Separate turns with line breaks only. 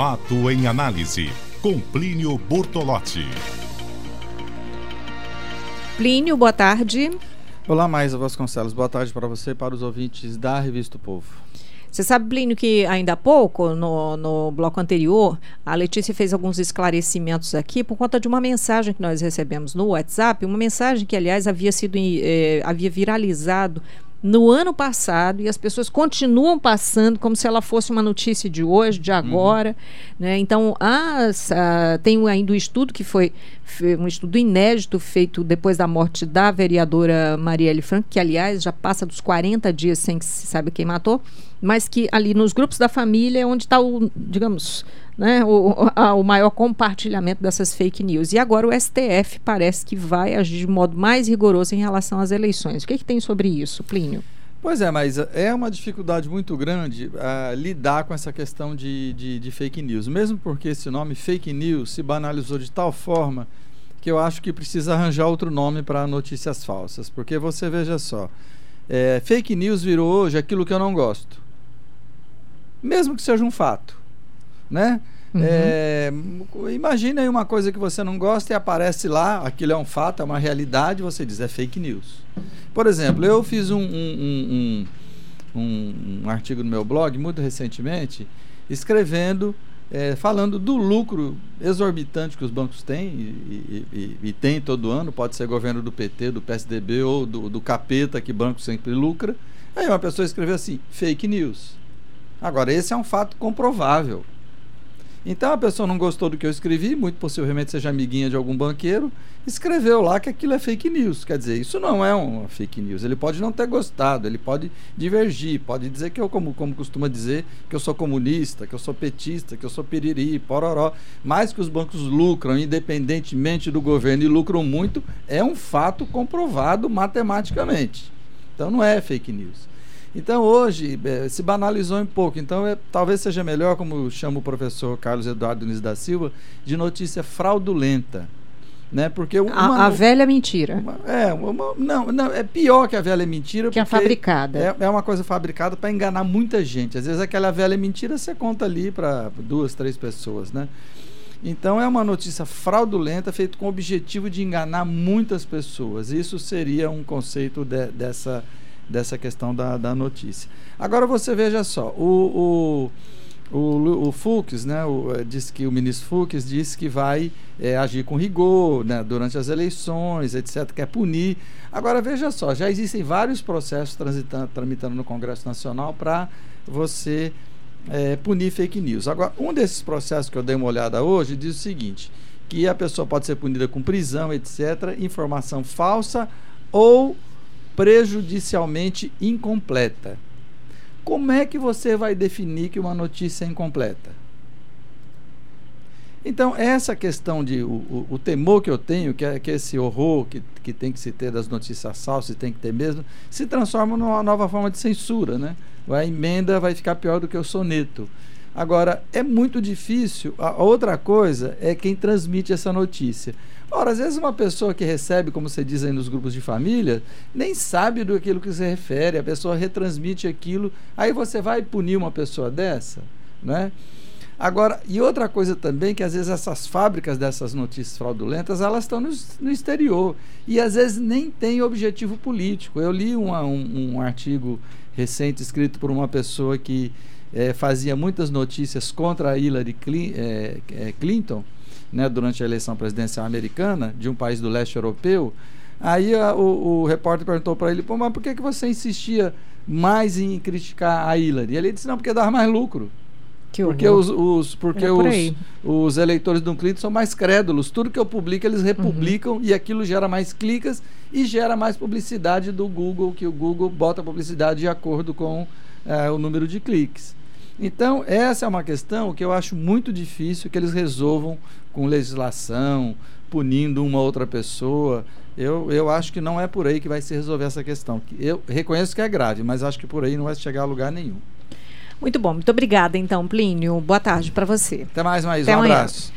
Fato em análise, com Plínio Bortolotti.
Plínio, boa tarde.
Olá, Maísa Vasconcelos. Boa tarde para você e para os ouvintes da Revista o Povo.
Você sabe, Plínio, que ainda há pouco, no, no bloco anterior, a Letícia fez alguns esclarecimentos aqui por conta de uma mensagem que nós recebemos no WhatsApp, uma mensagem que, aliás, havia sido eh, havia viralizado no ano passado e as pessoas continuam passando como se ela fosse uma notícia de hoje, de agora. Uhum. Né? Então, as, a, tem ainda um estudo que foi um estudo inédito feito depois da morte da vereadora Marielle Franco, que, aliás, já passa dos 40 dias sem que se sabe quem matou, mas que ali nos grupos da família é onde está o, digamos, né, o, a, o maior compartilhamento dessas fake news. E agora o STF parece que vai agir de modo mais rigoroso em relação às eleições. O que, que tem sobre isso, Plínio?
Pois é, mas é uma dificuldade muito grande uh, lidar com essa questão de, de, de, fake news. Mesmo porque esse nome fake news se banalizou de tal forma que eu acho que precisa arranjar outro nome para notícias falsas. Porque você veja só, é, fake news virou hoje aquilo que eu não gosto. Mesmo que seja um fato né? Uhum. É, imagine aí uma coisa que você não gosta e aparece lá, aquilo é um fato, é uma realidade, você diz, é fake news. Por exemplo, eu fiz um, um, um, um, um artigo no meu blog, muito recentemente, escrevendo, é, falando do lucro exorbitante que os bancos têm, e, e, e, tem todo ano, pode ser governo do PT, do PSDB ou do, do capeta, que banco sempre lucra. Aí uma pessoa escreveu assim, fake news. Agora, esse é um fato comprovável. Então a pessoa não gostou do que eu escrevi, muito possivelmente seja amiguinha de algum banqueiro, escreveu lá que aquilo é fake news. Quer dizer, isso não é uma fake news. Ele pode não ter gostado, ele pode divergir, pode dizer que eu, como, como costuma dizer, que eu sou comunista, que eu sou petista, que eu sou piriri, pororó. Mas que os bancos lucram, independentemente do governo, e lucram muito, é um fato comprovado matematicamente. Então não é fake news. Então hoje é, se banalizou um pouco. Então é, talvez seja melhor, como chama o professor Carlos Eduardo Nunes da Silva, de notícia fraudulenta. Né? Porque
uma, a, a velha mentira.
Uma, é, uma, não, não, é pior que a velha mentira.
Que é fabricada.
É, é uma coisa fabricada para enganar muita gente. Às vezes aquela velha mentira você conta ali para duas, três pessoas, né? Então é uma notícia fraudulenta feita com o objetivo de enganar muitas pessoas. Isso seria um conceito de, dessa dessa questão da, da notícia. Agora você veja só, o, o, o, o Fux, né, o, eh, que o ministro Fux disse que vai é, agir com rigor né, durante as eleições, etc., quer punir. Agora veja só, já existem vários processos tramitando no Congresso Nacional para você é, punir fake news. Agora, um desses processos que eu dei uma olhada hoje diz o seguinte: que a pessoa pode ser punida com prisão, etc., informação falsa ou prejudicialmente incompleta. Como é que você vai definir que uma notícia é incompleta? Então, essa questão de o, o, o, temor que eu tenho, que é que esse horror que, que tem que se ter das notícias falsas, tem que ter mesmo, se transforma numa nova forma de censura, né? A emenda vai ficar pior do que o soneto. Agora, é muito difícil. A outra coisa é quem transmite essa notícia. Ora, às vezes uma pessoa que recebe, como você diz aí nos grupos de família, nem sabe do aquilo que se refere, a pessoa retransmite aquilo, aí você vai punir uma pessoa dessa, né? Agora, e outra coisa também, que às vezes essas fábricas dessas notícias fraudulentas, elas estão no, no exterior. E às vezes nem tem objetivo político. Eu li uma, um, um artigo recente escrito por uma pessoa que é, fazia muitas notícias contra a Hillary é, é, Clinton, né, durante a eleição presidencial americana, de um país do leste europeu. Aí a, o, o, repórter perguntou para ele: Pô, mas por que, que você insistia mais em criticar a Hillary? E ele disse: Não, porque dava mais lucro. Que porque os, os, porque é os, os eleitores do Clinton são mais crédulos. Tudo que eu publico, eles republicam uhum. e aquilo gera mais clicas e gera mais publicidade do Google, que o Google bota publicidade de acordo com é, o número de cliques. Então, essa é uma questão que eu acho muito difícil que eles resolvam com legislação, punindo uma outra pessoa. Eu, eu acho que não é por aí que vai se resolver essa questão. Eu reconheço que é grave, mas acho que por aí não vai chegar a lugar nenhum.
Muito bom, muito obrigada então, Plínio. Boa tarde para você.
Até mais, mais. Um amanhã. abraço.